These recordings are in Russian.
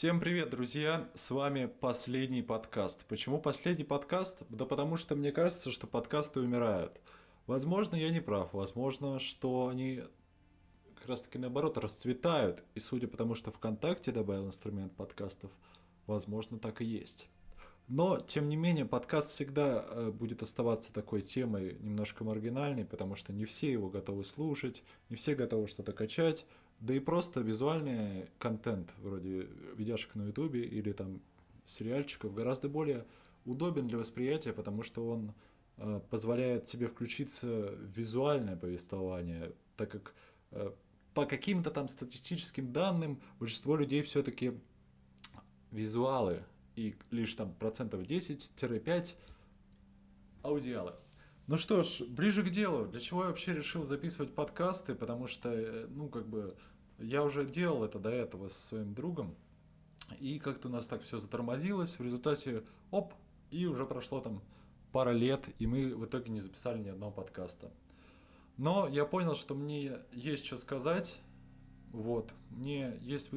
Всем привет, друзья! С вами последний подкаст. Почему последний подкаст? Да потому что мне кажется, что подкасты умирают. Возможно, я не прав. Возможно, что они как раз таки наоборот расцветают. И судя по тому, что ВКонтакте добавил инструмент подкастов, возможно, так и есть. Но, тем не менее, подкаст всегда э, будет оставаться такой темой немножко маргинальной, потому что не все его готовы слушать, не все готовы что-то качать, да и просто визуальный контент, вроде видяшек на ютубе или там сериальчиков, гораздо более удобен для восприятия, потому что он э, позволяет себе включиться в визуальное повествование, так как э, по каким-то там статистическим данным большинство людей все-таки визуалы, и лишь там процентов 10-5 аудиалы. Ну что ж, ближе к делу. Для чего я вообще решил записывать подкасты? Потому что, э, ну, как бы, я уже делал это до этого со своим другом. И как-то у нас так все затормозилось. В результате, оп, и уже прошло там пара лет, и мы в итоге не записали ни одного подкаста. Но я понял, что мне есть что сказать. Вот, мне есть,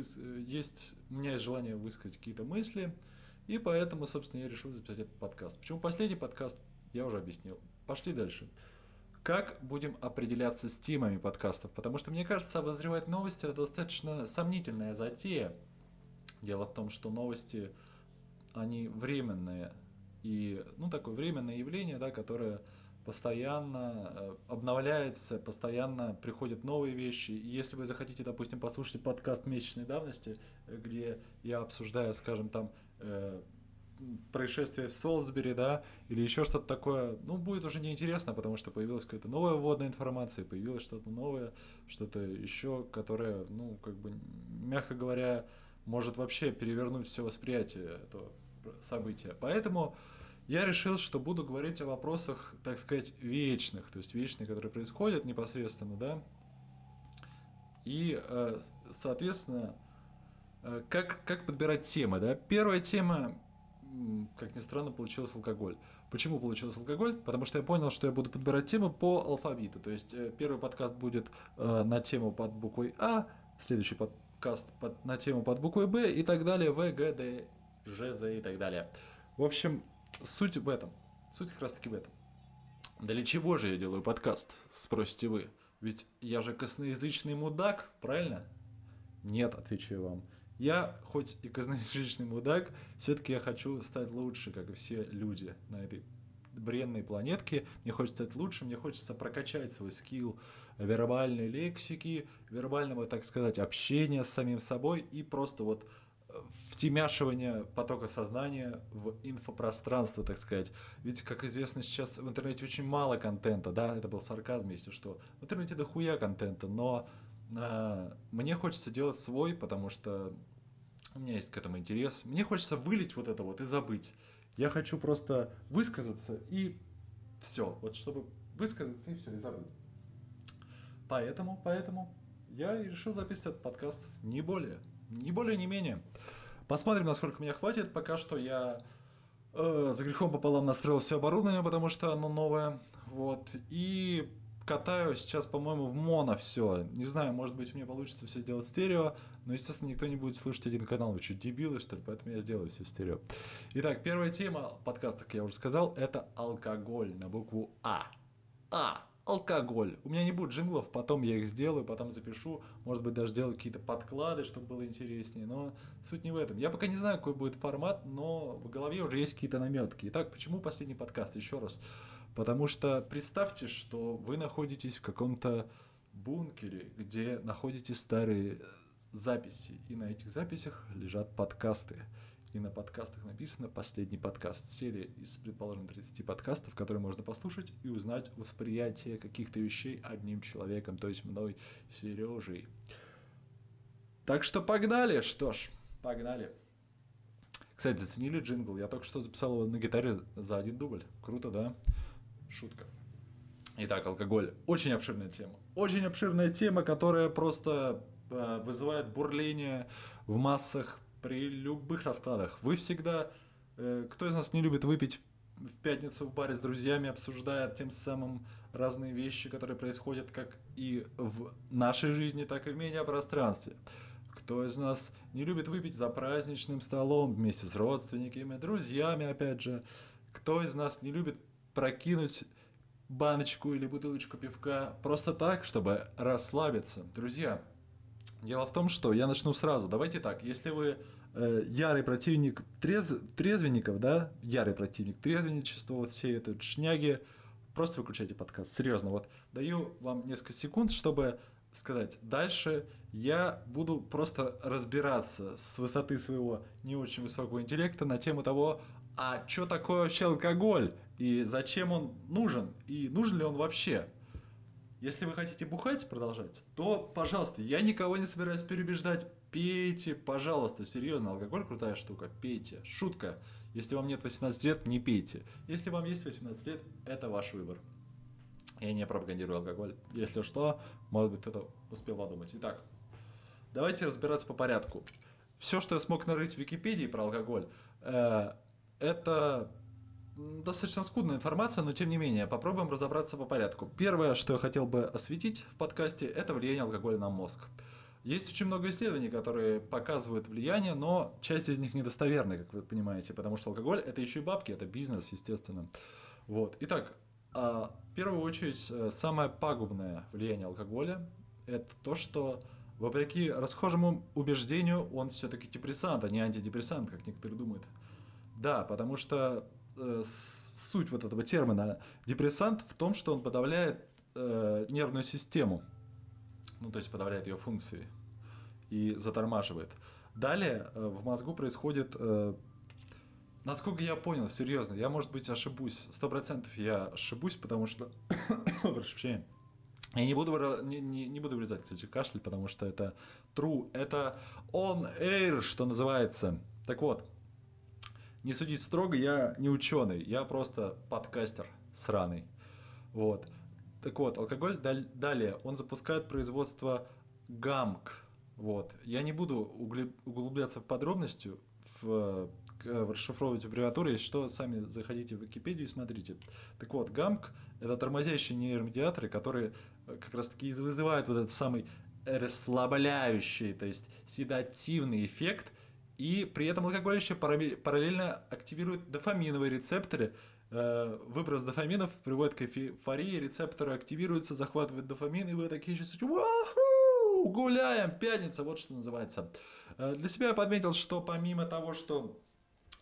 есть, у меня есть желание высказать какие-то мысли. И поэтому, собственно, я решил записать этот подкаст. Почему последний подкаст, я уже объяснил. Пошли дальше. Как будем определяться с темами подкастов? Потому что, мне кажется, обозревать новости – это достаточно сомнительная затея. Дело в том, что новости, они временные. И, ну, такое временное явление, да, которое постоянно э, обновляется, постоянно приходят новые вещи. И если вы захотите, допустим, послушать подкаст месячной давности, э, где я обсуждаю, скажем, там э, происшествие в Солсбери, да, или еще что-то такое, ну, будет уже неинтересно, потому что появилась какая-то новая вводная информация, появилось что-то новое, что-то еще, которое, ну, как бы, мягко говоря, может вообще перевернуть все восприятие этого события. Поэтому я решил, что буду говорить о вопросах, так сказать, вечных, то есть вечные, которые происходят непосредственно, да. И, э, соответственно, э, как, как подбирать темы, да. Первая тема, как ни странно, получилась алкоголь. Почему получилось алкоголь? Потому что я понял, что я буду подбирать темы по алфавиту. То есть э, первый подкаст будет на тему под буквой А, следующий подкаст под, на тему под буквой Б и так далее, В, Г, Д, Ж, З и так далее. В общем, Суть в этом. Суть как раз таки в этом. Да для чего же я делаю подкаст, спросите вы? Ведь я же косноязычный мудак, правильно? Нет, отвечаю вам. Я, хоть и косноязычный мудак, все-таки я хочу стать лучше, как и все люди на этой бренной планетке. Мне хочется стать лучше, мне хочется прокачать свой скилл вербальной лексики, вербального, так сказать, общения с самим собой и просто вот втемяшивание потока сознания в инфопространство, так сказать. Ведь, как известно, сейчас в интернете очень мало контента, да, это был сарказм, если что. В интернете дохуя контента, но э, мне хочется делать свой, потому что у меня есть к этому интерес. Мне хочется вылить вот это вот и забыть. Я хочу просто высказаться и все. Вот чтобы высказаться и все, и забыть. Поэтому, поэтому я решил записать этот подкаст, не более. Не более, не менее. Посмотрим, насколько меня хватит. Пока что я э, за грехом пополам настроил все оборудование, потому что оно новое. Вот. И катаю сейчас, по-моему, в моно все. Не знаю, может быть, меня получится все сделать стерео, но, естественно, никто не будет слушать один канал. Вы что, дебилы, что ли? Поэтому я сделаю все стерео. Итак, первая тема подкаста, как я уже сказал, это алкоголь на букву А. А алкоголь. У меня не будет джинглов, потом я их сделаю, потом запишу, может быть, даже сделаю какие-то подклады, чтобы было интереснее, но суть не в этом. Я пока не знаю, какой будет формат, но в голове уже есть какие-то наметки. Итак, почему последний подкаст? Еще раз. Потому что представьте, что вы находитесь в каком-то бункере, где находите старые записи, и на этих записях лежат подкасты и на подкастах написано «Последний подкаст» серия из, предположим, 30 подкастов, которые можно послушать и узнать восприятие каких-то вещей одним человеком, то есть мной, Сережей. Так что погнали, что ж, погнали. Кстати, заценили джингл? Я только что записал его на гитаре за один дубль. Круто, да? Шутка. Итак, алкоголь. Очень обширная тема. Очень обширная тема, которая просто э, вызывает бурление в массах при любых раскладах. Вы всегда... Э, кто из нас не любит выпить в пятницу в баре с друзьями, обсуждая тем самым разные вещи, которые происходят как и в нашей жизни, так и в медиапространстве. Кто из нас не любит выпить за праздничным столом вместе с родственниками, друзьями, опять же? Кто из нас не любит прокинуть баночку или бутылочку пивка просто так, чтобы расслабиться? Друзья, дело в том, что я начну сразу. Давайте так, если вы э, ярый противник трез, трезвенников, да, ярый противник трезвенничества, вот все этой шняги, просто выключайте подкаст. Серьезно, вот даю вам несколько секунд, чтобы сказать. Дальше я буду просто разбираться с высоты своего не очень высокого интеллекта на тему того, а что такое вообще алкоголь, и зачем он нужен, и нужен ли он вообще. Если вы хотите бухать, продолжать, то, пожалуйста, я никого не собираюсь переубеждать. Пейте, пожалуйста, серьезно, алкоголь крутая штука, пейте. Шутка. Если вам нет 18 лет, не пейте. Если вам есть 18 лет, это ваш выбор. Я не пропагандирую алкоголь. Если что, может быть, кто-то успел подумать. Итак, давайте разбираться по порядку. Все, что я смог нарыть в Википедии про алкоголь, э, это достаточно скудная информация, но тем не менее, попробуем разобраться по порядку. Первое, что я хотел бы осветить в подкасте, это влияние алкоголя на мозг. Есть очень много исследований, которые показывают влияние, но часть из них недостоверны, как вы понимаете, потому что алкоголь это еще и бабки, это бизнес, естественно. Вот. Итак, а, в первую очередь, э, самое пагубное влияние алкоголя – это то, что вопреки расхожему убеждению он все-таки депрессант, а не антидепрессант, как некоторые думают. Да, потому что э, суть вот этого термина депрессант в том, что он подавляет э, нервную систему, ну то есть подавляет ее функции и затормаживает. Далее э, в мозгу происходит э, Насколько я понял, серьезно, я, может быть, ошибусь. Сто процентов я ошибусь, потому что... Прошу прощения. Я не буду, не, не, не буду вырезать, кстати, кашель, потому что это true. Это on air, что называется. Так вот, не судить строго, я не ученый, я просто подкастер сраный. Вот. Так вот, алкоголь далее, он запускает производство гамк. Вот. Я не буду углубляться в подробности, в расшифровывать аббревиатуры, если что, сами заходите в Википедию и смотрите. Так вот, ГАМК – это тормозящие нейромедиаторы, которые э, как раз-таки вызывают вот этот самый расслабляющий, то есть седативный эффект, и при этом алкоголь еще параллельно активирует дофаминовые рецепторы, э, Выброс дофаминов приводит к эйфории, рецепторы активируются, захватывают дофамин, и вы такие чувствуете, гуляем, пятница, вот что называется. Для себя я подметил, что помимо того, что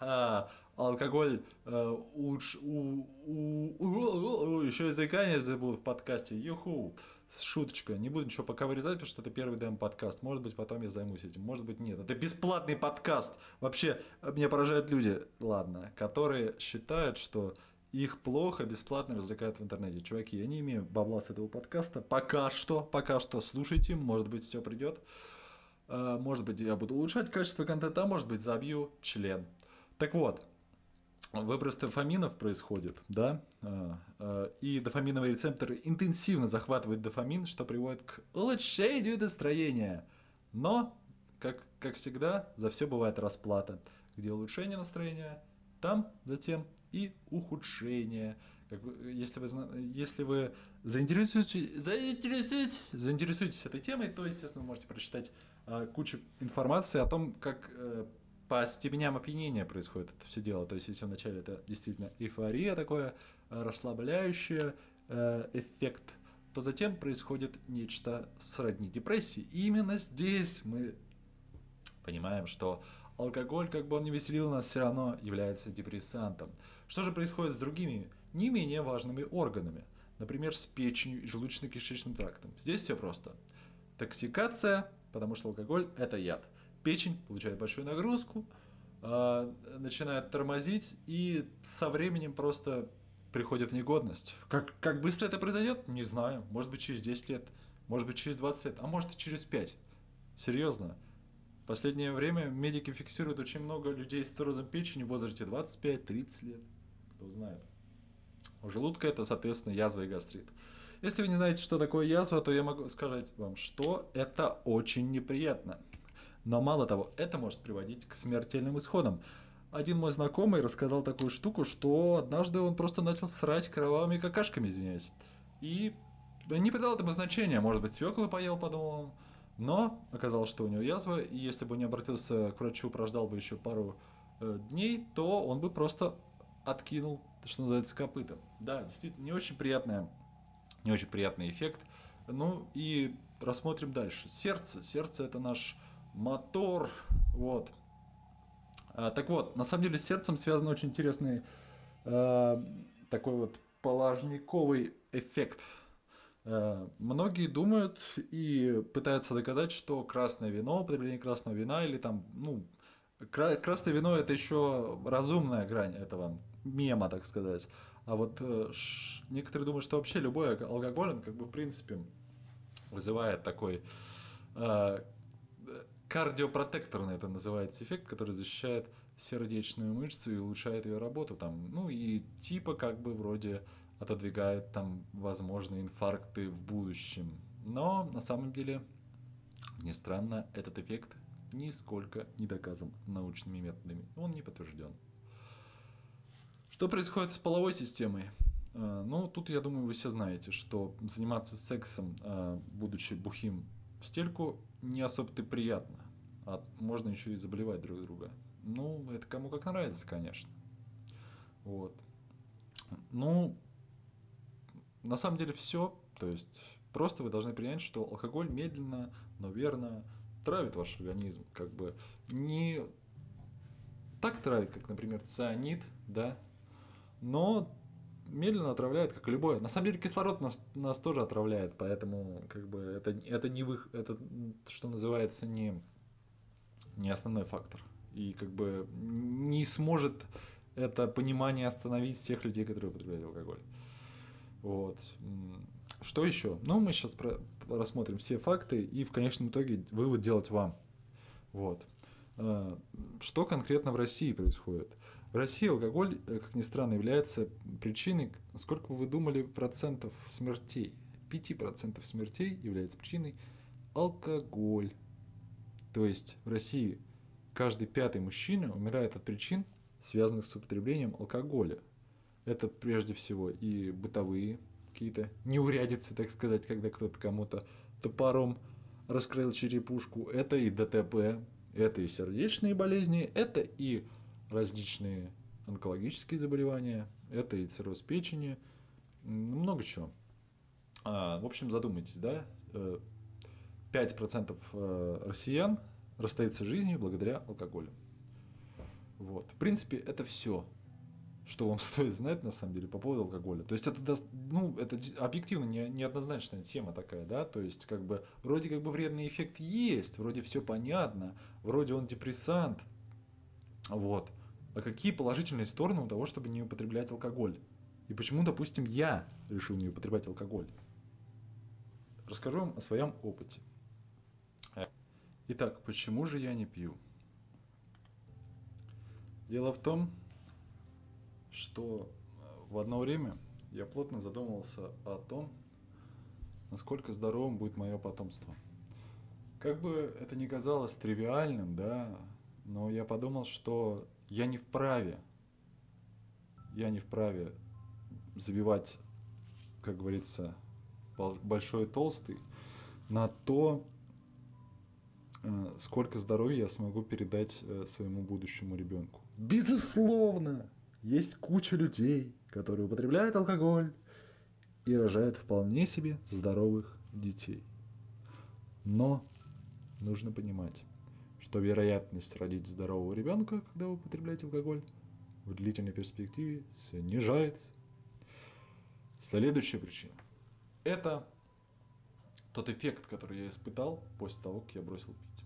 а, алкоголь э, уж, у, у, еще и заикание забыл в подкасте. Юху, шуточка. Не буду ничего пока вырезать, потому что это первый ДМ подкаст. Может быть, потом я займусь этим, может быть, нет. Это бесплатный подкаст. Вообще, меня поражают люди, ладно, которые считают, что их плохо бесплатно развлекают в интернете. Чуваки, я не имею бабла с этого подкаста. Пока что, пока что слушайте, может быть, все придет. А, может быть, я буду улучшать качество контента, а может быть, забью член. Так вот, выброс дофаминов происходит, да, а, а, и дофаминовые рецепторы интенсивно захватывают дофамин, что приводит к улучшению настроения. Но, как, как всегда, за все бывает расплата. Где улучшение настроения, там затем и ухудшение. Как, если вы, если вы заинтересуетесь, заинтересуетесь, заинтересуетесь этой темой, то, естественно, вы можете прочитать а, кучу информации о том, как э, по степеням опьянения происходит это все дело. То есть, если вначале это действительно эйфория такое, э, расслабляющий э, эффект, то затем происходит нечто сродни депрессии. И именно здесь мы понимаем, что алкоголь, как бы он не веселил нас, все равно является депрессантом. Что же происходит с другими, не менее важными органами? Например, с печенью и желудочно-кишечным трактом. Здесь все просто. Токсикация, потому что алкоголь – это яд – печень получает большую нагрузку, э, начинает тормозить и со временем просто приходит в негодность. Как, как быстро это произойдет, не знаю. Может быть через 10 лет, может быть через 20 лет, а может и через 5. Серьезно. В последнее время медики фиксируют очень много людей с циррозом печени в возрасте 25-30 лет. Кто знает. У желудка это, соответственно, язва и гастрит. Если вы не знаете, что такое язва, то я могу сказать вам, что это очень неприятно. Но мало того, это может приводить к смертельным исходам. Один мой знакомый рассказал такую штуку, что однажды он просто начал срать кровавыми какашками, извиняюсь. И не придал этому значения. Может быть, свеклы поел, подумал он. Но оказалось, что у него язва, и если бы не обратился к врачу, прождал бы еще пару э, дней, то он бы просто откинул, что называется, копытом. Да, действительно, не очень приятная, не очень приятный эффект. Ну и рассмотрим дальше. Сердце. Сердце это наш мотор. Вот. А, так вот, на самом деле с сердцем связан очень интересный э, такой вот положниковый эффект. Э, многие думают и пытаются доказать, что красное вино, употребление красного вина или там, ну, кра- красное вино это еще разумная грань этого мема, так сказать. А вот э, ш- некоторые думают, что вообще любой алкоголь, он как бы в принципе вызывает такой э, кардиопротекторный это называется эффект, который защищает сердечную мышцу и улучшает ее работу там, ну и типа как бы вроде отодвигает там возможные инфаркты в будущем. Но на самом деле, не странно, этот эффект нисколько не доказан научными методами. Он не подтвержден. Что происходит с половой системой? А, ну, тут, я думаю, вы все знаете, что заниматься сексом, а, будучи бухим в стельку, не особо-то приятно. А можно еще и заболевать друг друга. Ну, это кому как нравится, конечно. Вот. Ну, на самом деле все. То есть просто вы должны принять, что алкоголь медленно, но верно травит ваш организм. Как бы не так травит, как, например, цианид, да, но медленно отравляет, как и любое. На самом деле кислород нас, нас тоже отравляет, поэтому как бы это, это не вы, это что называется не, не основной фактор. И как бы не сможет это понимание остановить всех людей, которые употребляют алкоголь. Вот. Что еще? Ну, мы сейчас про- рассмотрим все факты и в конечном итоге вывод делать вам. Вот. А, что конкретно в России происходит? В России алкоголь, э, как ни странно, является причиной, сколько бы вы думали, процентов смертей? 5% смертей является причиной алкоголь. То есть в России каждый пятый мужчина умирает от причин, связанных с употреблением алкоголя. Это прежде всего и бытовые какие-то неурядицы, так сказать, когда кто-то кому-то топором раскрыл черепушку. Это и ДТП, это и сердечные болезни, это и различные онкологические заболевания, это и цирроз печени, много чего. А, в общем, задумайтесь, да, 5% э, россиян расстаются жизнью благодаря алкоголю. Вот. В принципе, это все, что вам стоит знать на самом деле по поводу алкоголя. То есть это, ну, это объективно не, неоднозначная тема такая, да, то есть как бы вроде как бы вредный эффект есть, вроде все понятно, вроде он депрессант, вот. А какие положительные стороны у того, чтобы не употреблять алкоголь? И почему, допустим, я решил не употреблять алкоголь? Расскажу вам о своем опыте. Итак, почему же я не пью? Дело в том, что в одно время я плотно задумывался о том, насколько здоровым будет мое потомство. Как бы это ни казалось тривиальным, да, но я подумал, что я не вправе, я не вправе забивать, как говорится, большой толстый на то, э, сколько здоровья я смогу передать э, своему будущему ребенку. Безусловно, есть куча людей, которые употребляют алкоголь и рожают вполне себе здоровых детей. Но нужно понимать, что вероятность родить здорового ребенка, когда вы употребляете алкоголь, в длительной перспективе снижается. Следующая причина. Это тот эффект, который я испытал после того, как я бросил пить.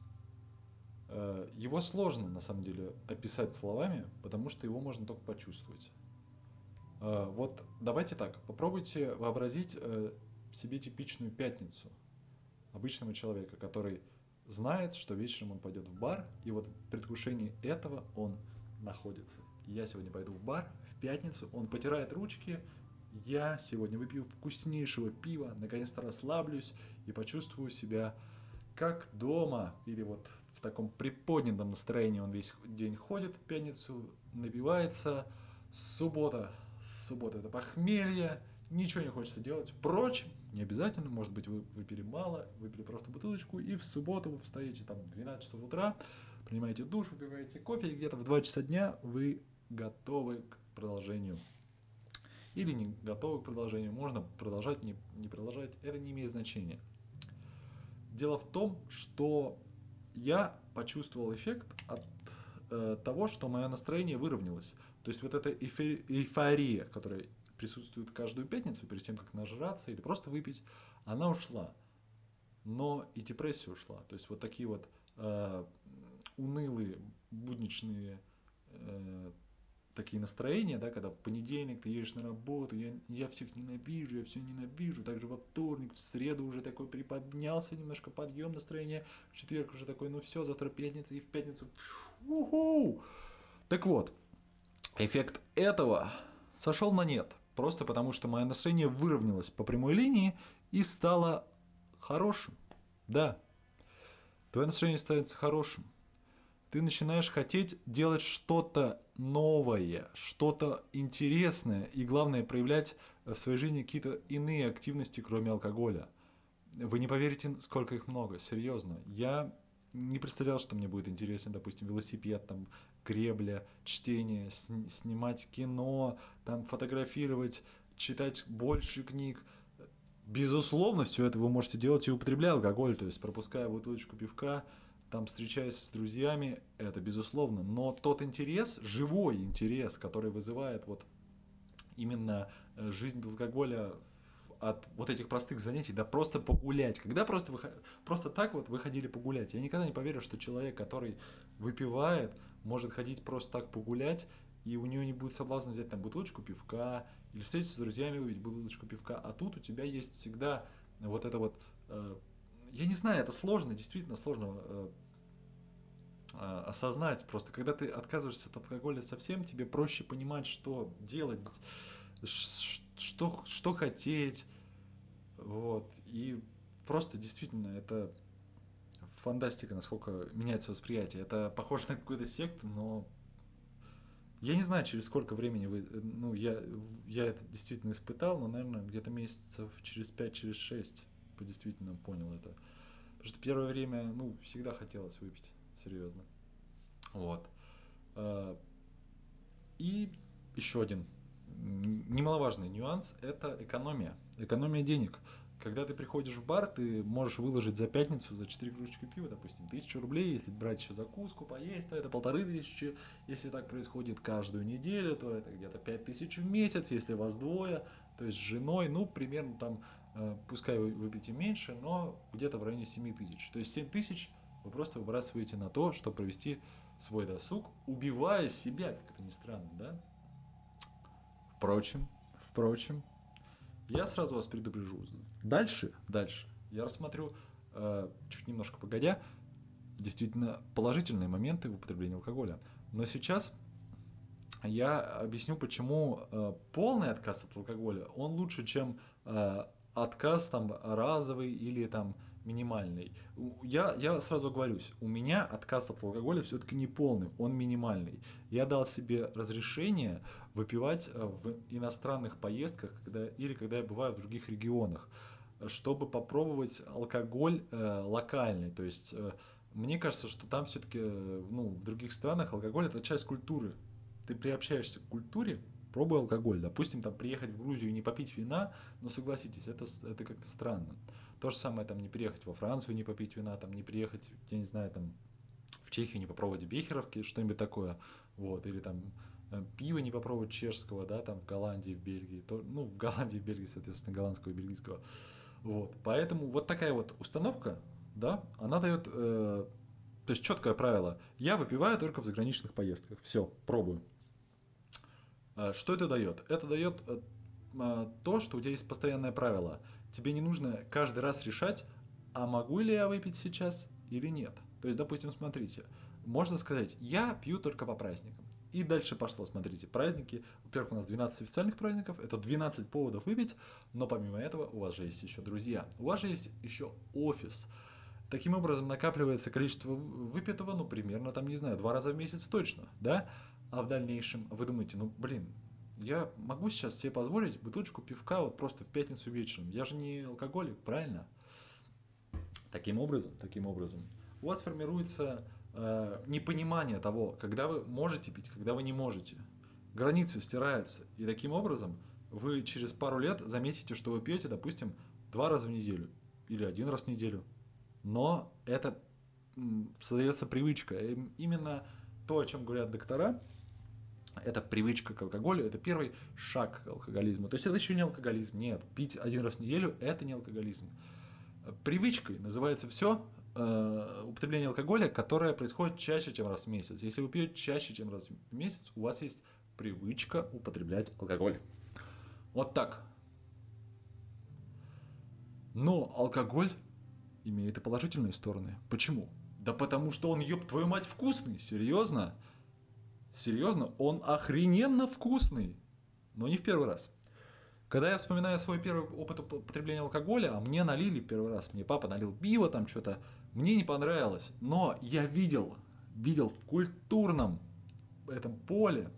Э, его сложно, на самом деле, описать словами, потому что его можно только почувствовать. Э, вот давайте так, попробуйте вообразить э, себе типичную пятницу обычного человека, который знает, что вечером он пойдет в бар, и вот в предвкушении этого он находится. Я сегодня пойду в бар в пятницу, он потирает ручки, я сегодня выпью вкуснейшего пива, наконец-то расслаблюсь и почувствую себя как дома, или вот в таком приподнятом настроении он весь день ходит в пятницу, набивается, суббота, суббота это похмелье, ничего не хочется делать. Впрочем, не обязательно, может быть, вы выпили мало, выпили просто бутылочку, и в субботу вы встаете там в 12 часов утра, принимаете душ, выпиваете кофе, и где-то в 2 часа дня вы готовы к продолжению. Или не готовы к продолжению, можно продолжать, не, не продолжать, это не имеет значения. Дело в том, что я почувствовал эффект от э, того, что мое настроение выровнялось. То есть вот эта эйфория, которая присутствует каждую пятницу перед тем, как нажраться или просто выпить, она ушла. Но и депрессия ушла. То есть вот такие вот э, унылые, будничные э, такие настроения, да, когда в понедельник ты едешь на работу, я, я всех ненавижу, я все ненавижу, также во вторник, в среду уже такой приподнялся, немножко подъем настроения, в четверг уже такой, ну все, завтра пятница, и в пятницу, уху! Так вот, эффект этого сошел на нет, просто потому что мое настроение выровнялось по прямой линии и стало хорошим. Да, твое настроение становится хорошим ты начинаешь хотеть делать что-то новое, что-то интересное и, главное, проявлять в своей жизни какие-то иные активности, кроме алкоголя. Вы не поверите, сколько их много, серьезно. Я не представлял, что мне будет интересен, допустим, велосипед, там, гребля, чтение, сни- снимать кино, там, фотографировать, читать больше книг. Безусловно, все это вы можете делать и употребляя алкоголь, то есть пропуская бутылочку пивка, там встречаясь с друзьями, это безусловно, но тот интерес, живой интерес, который вызывает вот именно э, жизнь алкоголя от вот этих простых занятий, да просто погулять. Когда просто, вы, просто так вот выходили погулять. Я никогда не поверю, что человек, который выпивает, может ходить просто так погулять, и у него не будет соблазна взять там бутылочку пивка, или встретиться с друзьями, выпить бутылочку пивка. А тут у тебя есть всегда вот это вот э, я не знаю, это сложно, действительно сложно э, э, осознать. Просто когда ты отказываешься от алкоголя совсем, тебе проще понимать, что делать, что, что хотеть. Вот. И просто действительно это фантастика, насколько меняется восприятие. Это похоже на какую-то секту, но я не знаю, через сколько времени вы... Ну, я, я это действительно испытал, но, наверное, где-то месяцев через 5-6. Через действительно понял это. Потому что первое время, ну, всегда хотелось выпить, серьезно. Вот. А, и еще один немаловажный нюанс – это экономия. Экономия денег. Когда ты приходишь в бар, ты можешь выложить за пятницу, за 4 кружечки пива, допустим, тысячу рублей, если брать еще закуску, поесть, то это полторы тысячи. Если так происходит каждую неделю, то это где-то пять тысяч в месяц, если вас двое, то есть с женой, ну, примерно там Э, пускай вы выпьете меньше, но где-то в районе 7 тысяч. То есть 7 тысяч вы просто выбрасываете на то, чтобы провести свой досуг, убивая себя, как это ни странно, да? Впрочем, впрочем, я сразу вас предупрежу. Дальше, дальше я рассмотрю, э, чуть немножко погодя, действительно положительные моменты в употреблении алкоголя. Но сейчас я объясню, почему э, полный отказ от алкоголя, он лучше, чем э, отказ там разовый или там минимальный. Я, я сразу говорюсь, у меня отказ от алкоголя все-таки не полный, он минимальный. Я дал себе разрешение выпивать э, в иностранных поездках когда, или когда я бываю в других регионах, чтобы попробовать алкоголь э, локальный. То есть э, мне кажется, что там все-таки э, ну, в других странах алкоголь это часть культуры. Ты приобщаешься к культуре, пробуй алкоголь. Допустим, там приехать в Грузию и не попить вина, но согласитесь, это, это как-то странно. То же самое там не приехать во Францию, не попить вина, там не приехать, я не знаю, там в Чехию не попробовать бехеровки, что-нибудь такое, вот, или там э, пиво не попробовать чешского, да, там в Голландии, в Бельгии, то, ну, в Голландии, в Бельгии, соответственно, голландского и бельгийского. Вот, поэтому вот такая вот установка, да, она дает, э, то есть четкое правило, я выпиваю только в заграничных поездках, все, пробую. А, что это дает? Это дает э, то, что у тебя есть постоянное правило. Тебе не нужно каждый раз решать, а могу ли я выпить сейчас или нет. То есть, допустим, смотрите, можно сказать, я пью только по праздникам. И дальше пошло, смотрите, праздники. Во-первых, у нас 12 официальных праздников, это 12 поводов выпить, но помимо этого у вас же есть еще друзья, у вас же есть еще офис. Таким образом накапливается количество выпитого, ну, примерно, там, не знаю, два раза в месяц точно, да? а в дальнейшем вы думаете, ну блин, Я могу сейчас себе позволить бутылочку пивка вот просто в пятницу вечером. Я же не алкоголик, правильно? Таким образом, таким образом, у вас формируется э, непонимание того, когда вы можете пить, когда вы не можете. Границы стираются. И таким образом вы через пару лет заметите, что вы пьете, допустим, два раза в неделю или один раз в неделю. Но это создается привычка. И именно то, о чем говорят доктора, это привычка к алкоголю, это первый шаг к алкоголизму. То есть это еще не алкоголизм, нет. Пить один раз в неделю – это не алкоголизм. Привычкой называется все э, употребление алкоголя, которое происходит чаще, чем раз в месяц. Если вы пьете чаще, чем раз в месяц, у вас есть привычка употреблять алкоголь. Вот так. Но алкоголь имеет и положительные стороны. Почему? Да потому что он, ёб твою мать, вкусный. Серьезно? Серьезно? Он охрененно вкусный. Но не в первый раз. Когда я вспоминаю свой первый опыт употребления алкоголя, а мне налили в первый раз, мне папа налил пиво, там что-то, мне не понравилось. Но я видел, видел в культурном этом поле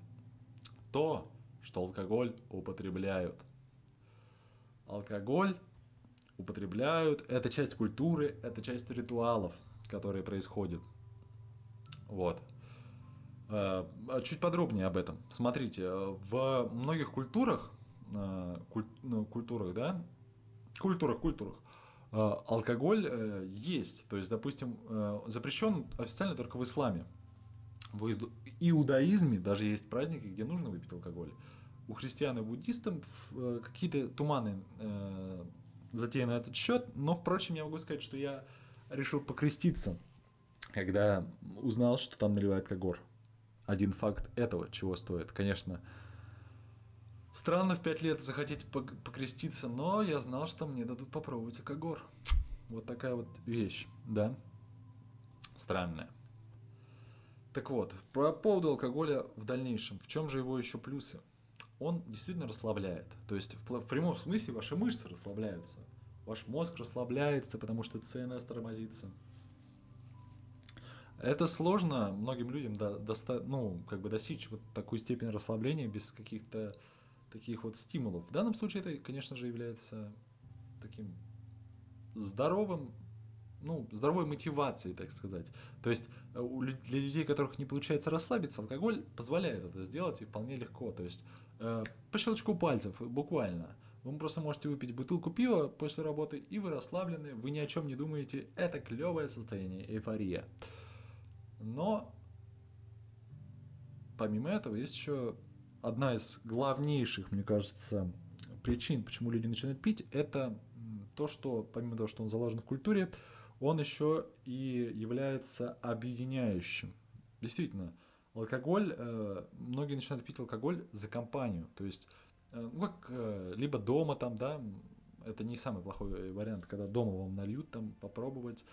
то, что алкоголь употребляют. Алкоголь употребляют, это часть культуры, это часть ритуалов, которые происходят. Вот. Э, чуть подробнее об этом. Смотрите, в многих культурах Э, ну, культурах, да, культурах, культурах, э, алкоголь э, есть. То есть, допустим, запрещен официально только в исламе. В иудаизме даже есть праздники, где нужно выпить алкоголь. У христиан и буддистов какие-то туманы затеяны на этот счет, но, впрочем, я могу сказать, что я решил покреститься, когда узнал, что там наливают когор. Один факт этого чего стоит. Конечно, Странно в пять лет захотеть покреститься, но я знал, что мне дадут попробовать Акагор. Вот такая вот вещь, да? Странная. Так вот, по поводу алкоголя в дальнейшем. В чем же его еще плюсы? Он действительно расслабляет. То есть в прямом смысле ваши мышцы расслабляются. Ваш мозг расслабляется, потому что ЦНС тормозится. Это сложно многим людям до, доста, ну, как бы достичь вот такой степени расслабления без каких-то таких вот стимулов. В данном случае это, конечно же, является таким здоровым, ну, здоровой мотивацией, так сказать. То есть э, для людей, которых не получается расслабиться, алкоголь позволяет это сделать и вполне легко. То есть э, по щелчку пальцев, буквально. Вы просто можете выпить бутылку пива после работы, и вы расслаблены, вы ни о чем не думаете. Это клевое состояние, эйфория. Но помимо этого есть еще одна из главнейших, мне кажется, причин, почему люди начинают пить, это то, что помимо того, что он заложен в культуре, он еще и является объединяющим. Действительно, алкоголь, э, многие начинают пить алкоголь за компанию. То есть, э, ну как, э, либо дома там, да, это не самый плохой вариант, когда дома вам нальют, там, попробовать,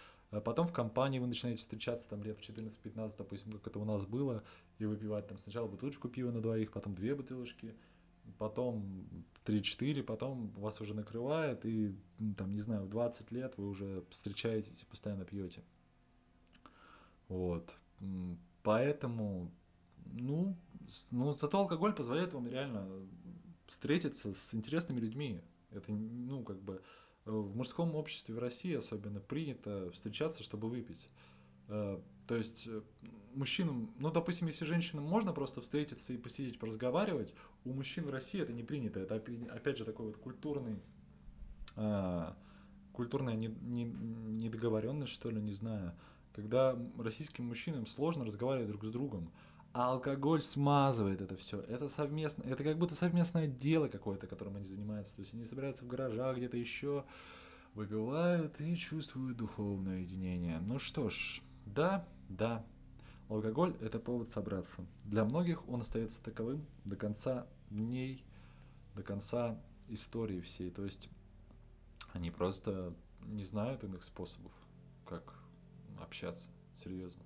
потом в компании вы начинаете встречаться там лет в 14-15, допустим, как это у нас было, и выпивать там сначала бутылочку пива на двоих, потом две бутылочки, потом 3-4, потом вас уже накрывает, и там, не знаю, в 20 лет вы уже встречаетесь и постоянно пьете. Вот. Поэтому, ну, ну, зато алкоголь позволяет вам реально встретиться с интересными людьми. Это, ну, как бы, в мужском обществе в России особенно принято встречаться, чтобы выпить. Э, то есть э, мужчинам, ну, допустим, если женщинам можно просто встретиться и посидеть, поразговаривать, у мужчин в России это не принято. Это, опять же, такой вот культурный, а, культурная недоговоренность, что ли, не знаю. Когда российским мужчинам сложно разговаривать друг с другом. А алкоголь смазывает это все. Это совместно, это как будто совместное дело какое-то, которым они занимаются. То есть они собираются в гаражах где-то еще, выпивают и чувствуют духовное единение. Ну что ж, да, да, алкоголь это повод собраться. Для многих он остается таковым до конца дней, до конца истории всей. То есть они просто не знают иных способов, как общаться. Серьезно.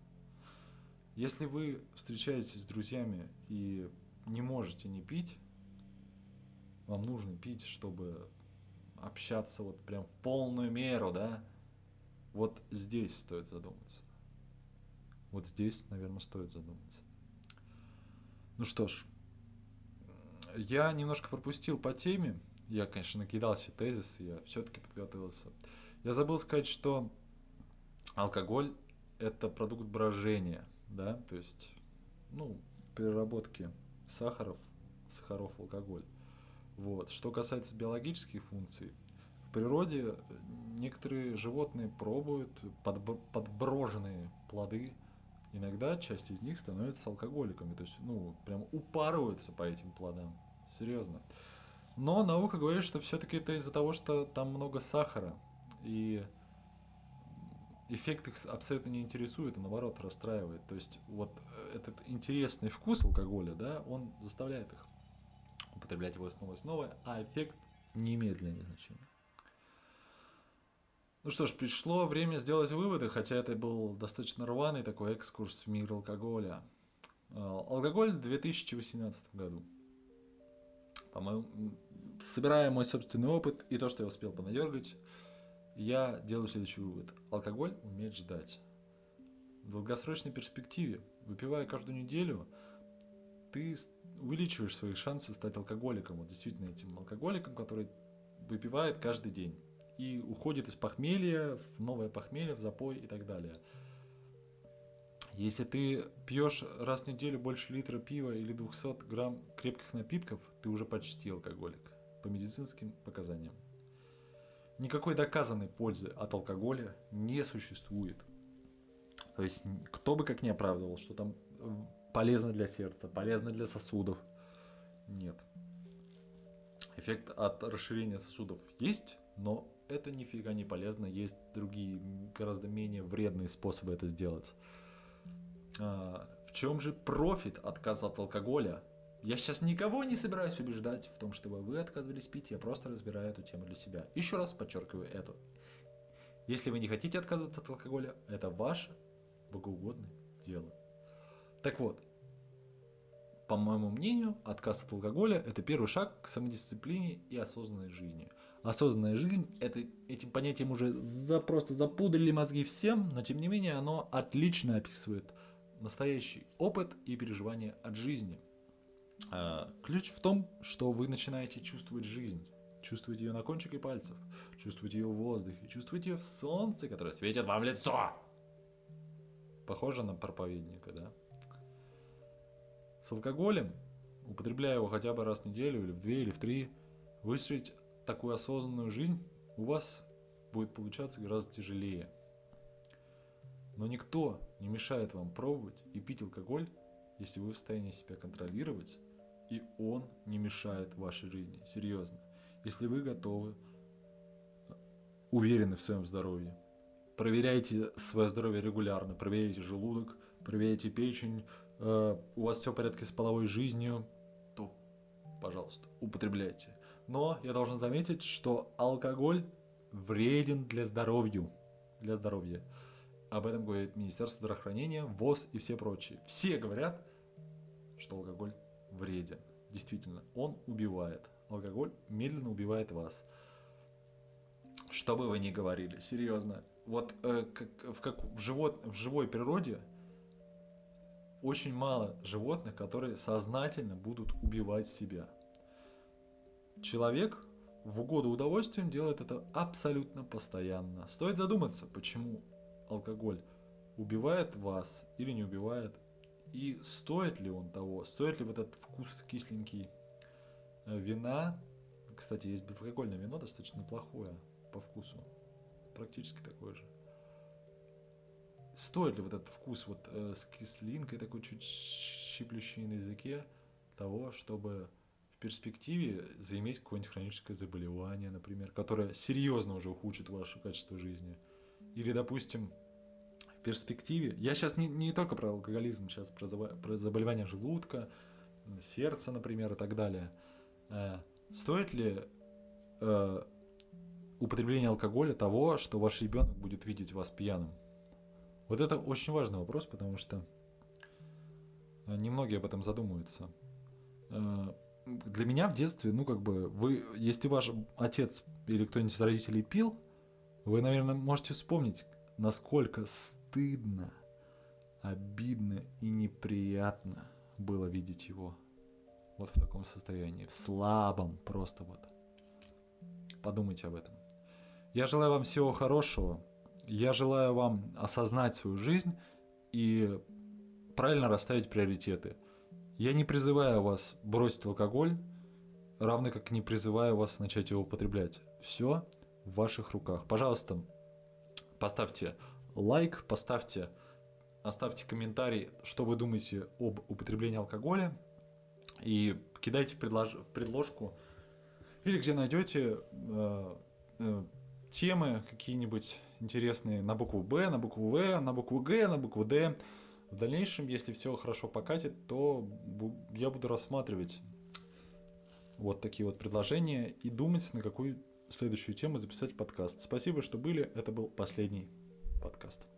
Если вы встречаетесь с друзьями и не можете не пить, вам нужно пить, чтобы общаться вот прям в полную меру, да, вот здесь стоит задуматься. Вот здесь, наверное, стоит задуматься. Ну что ж, я немножко пропустил по теме. Я, конечно, накидался тезис, я все-таки подготовился. Я забыл сказать, что алкоголь это продукт брожения, да, то есть, ну, переработки сахаров, сахаров в алкоголь. Вот. Что касается биологических функций, в природе некоторые животные пробуют подб- подброженные плоды. Иногда часть из них становится алкоголиками, то есть, ну, прям упарываются по этим плодам. Серьезно. Но наука говорит, что все-таки это из-за того, что там много сахара. И эффект их абсолютно не интересует, а наоборот расстраивает. То есть вот э, этот интересный вкус алкоголя, да, он заставляет их употреблять его снова и снова, а эффект не имеет для них значения. Ну что ж, пришло время сделать выводы, хотя это был достаточно рваный такой экскурс в мир алкоголя. А, алкоголь в 2018 году. По-моему, собирая мой собственный опыт и то, что я успел понадергать, я делаю следующий вывод. Алкоголь умеет ждать. В долгосрочной перспективе, выпивая каждую неделю, ты увеличиваешь свои шансы стать алкоголиком. Вот действительно этим алкоголиком, который выпивает каждый день и уходит из похмелья в новое похмелье, в запой и так далее. Если ты пьешь раз в неделю больше литра пива или 200 грамм крепких напитков, ты уже почти алкоголик по медицинским показаниям. Никакой доказанной пользы от алкоголя не существует. То есть кто бы как ни оправдывал, что там полезно для сердца, полезно для сосудов. Нет. Эффект от расширения сосудов есть, но это нифига не полезно. Есть другие, гораздо менее вредные способы это сделать. А, в чем же профит отказа от алкоголя? Я сейчас никого не собираюсь убеждать в том, чтобы вы отказывались пить, я просто разбираю эту тему для себя. Еще раз подчеркиваю это. Если вы не хотите отказываться от алкоголя, это ваше богоугодное дело. Так вот, по моему мнению, отказ от алкоголя – это первый шаг к самодисциплине и осознанной жизни. Осознанная жизнь – это, этим понятием уже за, просто запудрили мозги всем, но тем не менее оно отлично описывает настоящий опыт и переживания от жизни – ключ в том, что вы начинаете чувствовать жизнь. Чувствовать ее на кончике пальцев, чувствовать ее в воздухе, чувствовать ее в солнце, которое светит вам в лицо. Похоже на проповедника, да? С алкоголем, употребляя его хотя бы раз в неделю, или в две, или в три, выстроить такую осознанную жизнь у вас будет получаться гораздо тяжелее. Но никто не мешает вам пробовать и пить алкоголь, если вы в состоянии себя контролировать и он не мешает вашей жизни. Серьезно. Если вы готовы, уверены в своем здоровье, проверяйте свое здоровье регулярно, проверяйте желудок, проверяйте печень, э, у вас все в порядке с половой жизнью, то, пожалуйста, употребляйте. Но я должен заметить, что алкоголь вреден для здоровья. Для здоровья. Об этом говорит Министерство здравоохранения, ВОЗ и все прочие. Все говорят, что алкоголь вреден. Действительно, он убивает. Алкоголь медленно убивает вас. Что бы вы ни говорили, серьезно. Вот э, как, в, как, в, живот, в живой природе очень мало животных, которые сознательно будут убивать себя. Человек в угоду удовольствием делает это абсолютно постоянно. Стоит задуматься, почему алкоголь убивает вас или не убивает, и стоит ли он того? Стоит ли вот этот вкус кисленький э, вина? Кстати, есть безалкогольное вино, достаточно плохое по вкусу. Практически такое же. Стоит ли вот этот вкус вот э, с кислинкой, такой чуть щиплющий на языке, того, чтобы в перспективе заиметь какое-нибудь хроническое заболевание, например, которое серьезно уже ухудшит ваше качество жизни. Или, допустим, перспективе, я сейчас не, не только про алкоголизм, сейчас про, про заболевания желудка, сердца, например, и так далее. Э, стоит ли э, употребление алкоголя того, что ваш ребенок будет видеть вас пьяным? Вот это очень важный вопрос, потому что э, немногие об этом задумываются. Э, для меня в детстве, ну как бы, вы, если ваш отец или кто-нибудь из родителей пил, вы, наверное, можете вспомнить, насколько стыдно, обидно и неприятно было видеть его. вот в таком состоянии, в слабом просто вот. Подумайте об этом. Я желаю вам всего хорошего. Я желаю вам осознать свою жизнь и правильно расставить приоритеты. Я не призываю вас бросить алкоголь, равно как не призываю вас начать его употреблять. Все в ваших руках. Пожалуйста, поставьте лайк, поставьте, оставьте комментарий, что вы думаете об употреблении алкоголя, и кидайте в, предлож... в предложку или где найдете э, э, темы какие-нибудь интересные на букву Б, на букву В, на букву Г, на букву Д. В дальнейшем, если все хорошо покатит, то я буду рассматривать вот такие вот предложения и думать, на какую следующую тему записать подкаст. Спасибо, что были. Это был последний подкаст.